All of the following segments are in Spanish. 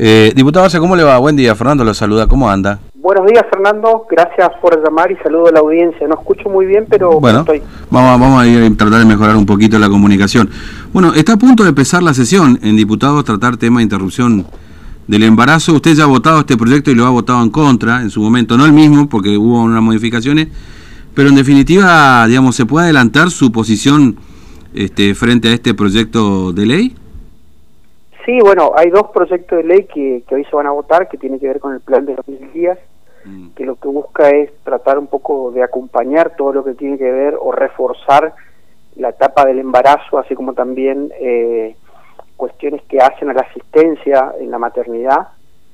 Eh, diputado Arce, ¿cómo le va? Buen día, Fernando lo saluda, ¿cómo anda? Buenos días, Fernando, gracias por llamar y saludo a la audiencia. No escucho muy bien, pero bueno, estoy. Vamos, vamos a ir a tratar de mejorar un poquito la comunicación. Bueno, está a punto de empezar la sesión en diputados, tratar tema de interrupción del embarazo. Usted ya ha votado este proyecto y lo ha votado en contra en su momento, no el mismo, porque hubo unas modificaciones, pero en definitiva, digamos, ¿se puede adelantar su posición este, frente a este proyecto de ley? Sí, bueno, hay dos proyectos de ley que, hoy se van a votar que tienen que ver con el plan de los mil días, mm. que lo que busca es tratar un poco de acompañar todo lo que tiene que ver o reforzar la etapa del embarazo, así como también eh, cuestiones que hacen a la asistencia en la maternidad.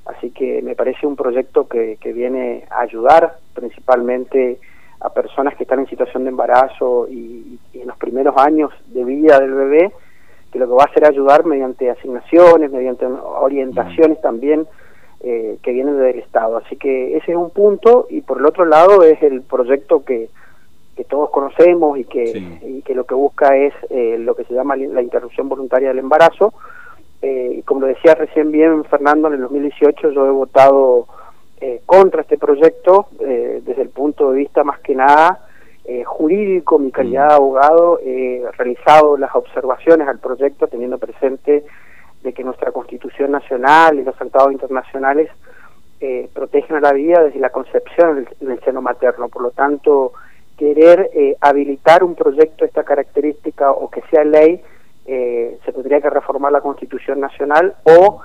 Así que me parece un proyecto que, que viene a ayudar principalmente a personas que están en situación de embarazo y en los primeros años de vida del bebé que lo que va a hacer ayudar mediante asignaciones, mediante orientaciones también eh, que vienen del Estado. Así que ese es un punto y por el otro lado es el proyecto que, que todos conocemos y que, y que lo que busca es eh, lo que se llama la interrupción voluntaria del embarazo. Eh, y como lo decía recién bien Fernando, en el 2018 yo he votado contra este proyecto desde el punto de vista más que nada eh, jurídico, mi calidad de mm. abogado, he realizado las observaciones al proyecto teniendo presente de que nuestra Constitución Nacional y los tratados internacionales eh, protegen a la vida desde la concepción del, seno materno. Por lo tanto, querer eh, habilitar un proyecto de esta característica o que sea ley, se tendría que reformar la Constitución Nacional o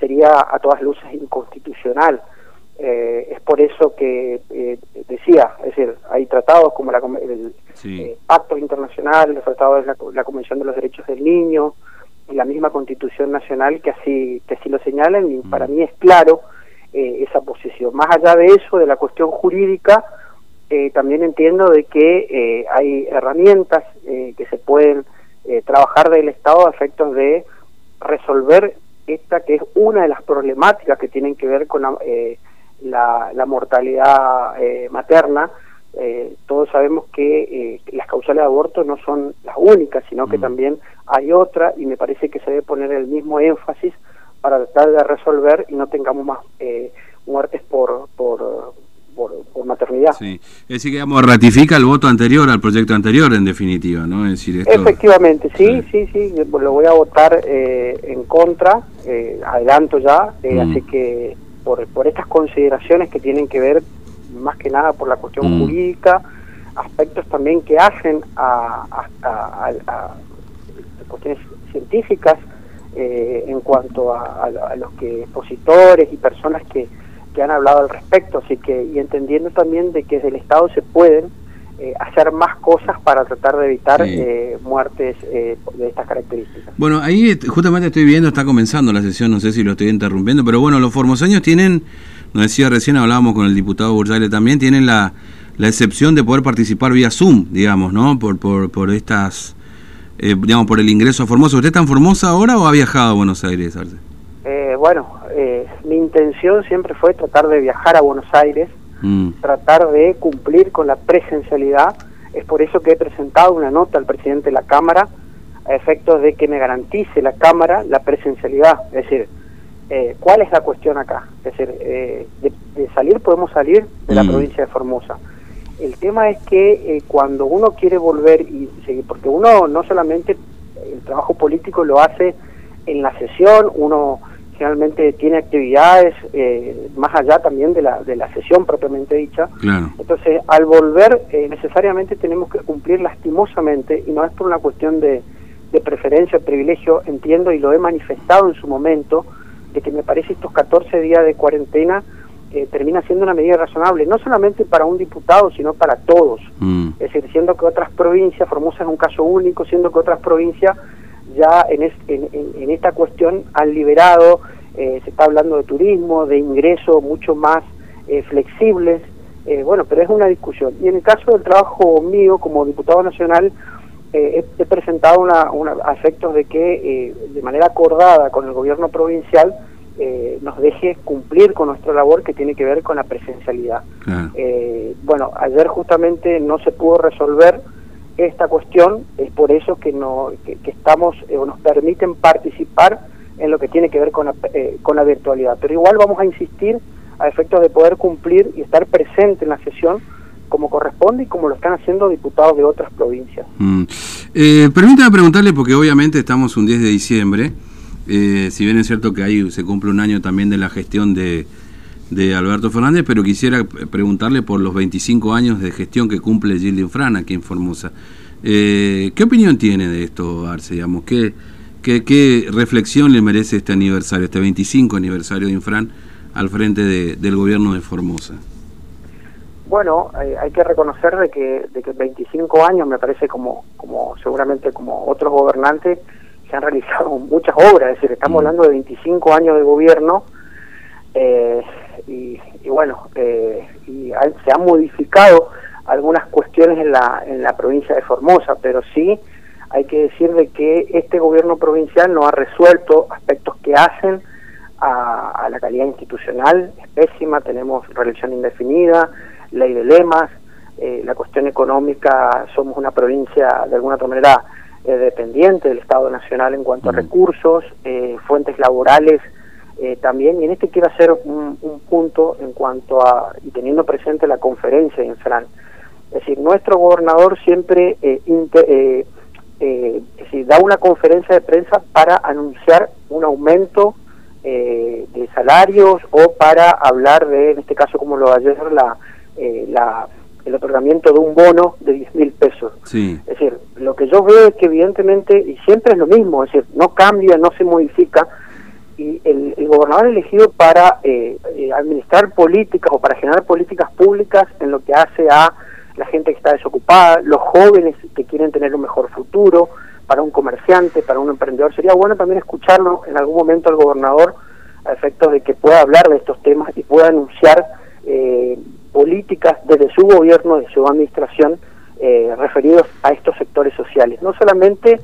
sería a todas luces inconstitucional. Eh, es por eso que eh, decía, es decir, hay tratados como la, el eh, Pacto Internacional, los tratados de la, Convención de los Derechos del Niño y la misma Constitución Nacional que así, que así lo señalan y para mm. mí es claro esa posición. Más allá de eso, de la cuestión jurídica, también entiendo de que hay herramientas que se pueden trabajar del Estado a efectos de resolver esta que es una de las problemáticas que tienen que ver con la, la, la mortalidad eh, materna, eh, todos sabemos que eh, las causales de aborto no son las únicas, sino que mm. también hay otra y me parece que se debe poner el mismo énfasis para tratar de resolver y no tengamos más muertes por, por, por, maternidad. Sí, es decir, que digamos, ratifica el voto anterior al proyecto anterior, en definitiva, ¿no? Es decir, Efectivamente, sí, sí, sí, lo voy a votar en contra, adelanto ya, mm. así que por, por estas consideraciones que tienen que ver más que nada por la cuestión mm. jurídica, aspectos también que hacen a, a, cuestiones científicas eh, en cuanto a, los que expositores y personas que, que han hablado al respecto, así que y entendiendo también de que desde el Estado se pueden eh, hacer más cosas para tratar de evitar eh, muertes eh, de estas características. Bueno, ahí justamente estoy viendo, está comenzando la sesión, no sé si lo estoy interrumpiendo, pero bueno, los formoseños tienen, nos decía recién, hablábamos con el diputado Burzaile también, tienen la, la excepción de poder participar vía Zoom, digamos, ¿no? Por, por, por estas, digamos, por el ingreso a Formosa. ¿Usted está en Formosa ahora o ha viajado a Buenos Aires, Arce? bueno, mi intención siempre fue tratar de viajar a Buenos Aires, Mm. tratar de cumplir con la presencialidad. Es por eso que he presentado una nota al presidente de la Cámara a efectos de que me garantice la Cámara la presencialidad. Es decir, eh, ¿cuál es la cuestión acá? Es decir, eh, de, salir podemos salir de la mm. provincia de Formosa. El tema es que eh, cuando uno quiere volver y seguir, porque uno no solamente el trabajo político lo hace en la sesión, uno generalmente tiene actividades eh, más allá también de la, de la sesión propiamente dicha. Entonces, al volver, eh, necesariamente tenemos que cumplir lastimosamente, y no es por una cuestión de, de preferencia o privilegio, entiendo y lo he manifestado en su momento, de que me parece estos 14 días de cuarentena eh, termina siendo una medida razonable, no solamente para un diputado, sino para todos. Mm. Es decir, siendo que otras provincias, Formosa es un caso único, siendo que otras provincias ya en, en, esta cuestión han liberado, eh, se está hablando de turismo, de ingresos mucho más eh, flexibles, eh, bueno, pero es una discusión. Y en el caso del trabajo mío como diputado nacional, he, presentado una, una, de que de manera acordada con el gobierno provincial nos deje cumplir con nuestra labor que tiene que ver con la presencialidad. bueno, ayer justamente no se pudo resolver esta cuestión, es por eso que, no, que, estamos eh, nos permiten participar en lo que tiene que ver con la, eh, con la virtualidad. Pero igual vamos a insistir a efectos de poder cumplir y estar presente en la sesión como corresponde y como lo están haciendo diputados de otras provincias. Mm. Eh, permítame preguntarle, porque obviamente estamos un 10 de diciembre, eh, si bien es cierto que ahí se cumple un año también de la gestión de, de Alberto Fernández, pero quisiera preguntarle por los 25 años de gestión que cumple Gilles Infran aquí en Formosa. Eh, ¿Qué opinión tiene de esto, Arce? Digamos? ¿Qué, qué, qué reflexión le merece este aniversario, este 25 aniversario de Infran al frente de, del gobierno de Formosa? Bueno, hay, hay, que reconocer de que, de que 25 años me parece como, como seguramente como otros gobernantes se han realizado muchas obras, es decir, estamos mm. hablando de 25 años de gobierno eh, y, y, bueno, eh, y se han modificado algunas cuestiones en la, en la provincia de Formosa, pero sí hay que decir de que este gobierno provincial no ha resuelto aspectos que hacen a, a la calidad institucional, es pésima, tenemos reelección indefinida, ley de lemas, eh, la cuestión económica, somos una provincia de alguna otra manera eh, dependiente del Estado Nacional en cuanto a recursos, eh, fuentes laborales eh, también, y en este quiero hacer un, un, punto en cuanto a, y teniendo presente la conferencia de Infran, es decir, nuestro gobernador siempre eh, inter, eh, eh, es decir, da una conferencia de prensa para anunciar un aumento eh, de salarios o para hablar de, en este caso como lo de ayer, la, eh, la, el otorgamiento de un bono de 10 mil pesos. Sí. Es decir, lo que yo veo es que evidentemente, y siempre es lo mismo, es decir, no cambia, no se modifica, el, gobernador elegido para eh, eh, administrar políticas o para generar políticas públicas en lo que hace a la gente que está desocupada, los jóvenes que quieren tener un mejor futuro, para un comerciante, para un emprendedor. Sería bueno también escucharlo en algún momento al gobernador a efectos de que pueda hablar de estos temas y pueda anunciar eh, políticas desde su gobierno, de su administración, eh, referidos a estos sectores sociales. No solamente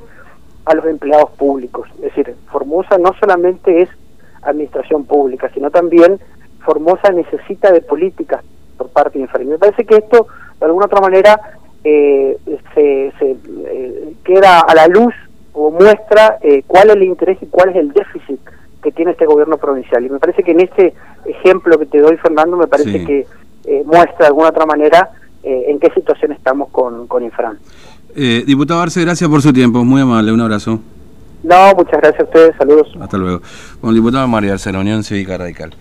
a los empleados públicos. Es decir, Formosa no solamente es administración pública, sino también Formosa necesita de políticas por parte de Infra. Me parece que esto, de alguna otra manera, eh, se, se eh, queda a la luz o muestra eh, cuál es el interés y cuál es el déficit que tiene este gobierno provincial. Y me parece que en este ejemplo que te doy, Fernando, me parece sí. que eh, muestra de alguna otra manera eh, en qué situación estamos con, con Infran. Eh, diputado Arce, gracias por su tiempo, muy amable, un abrazo. No, muchas gracias a ustedes, saludos. Hasta luego. Con el diputado María la Unión Cívica Radical.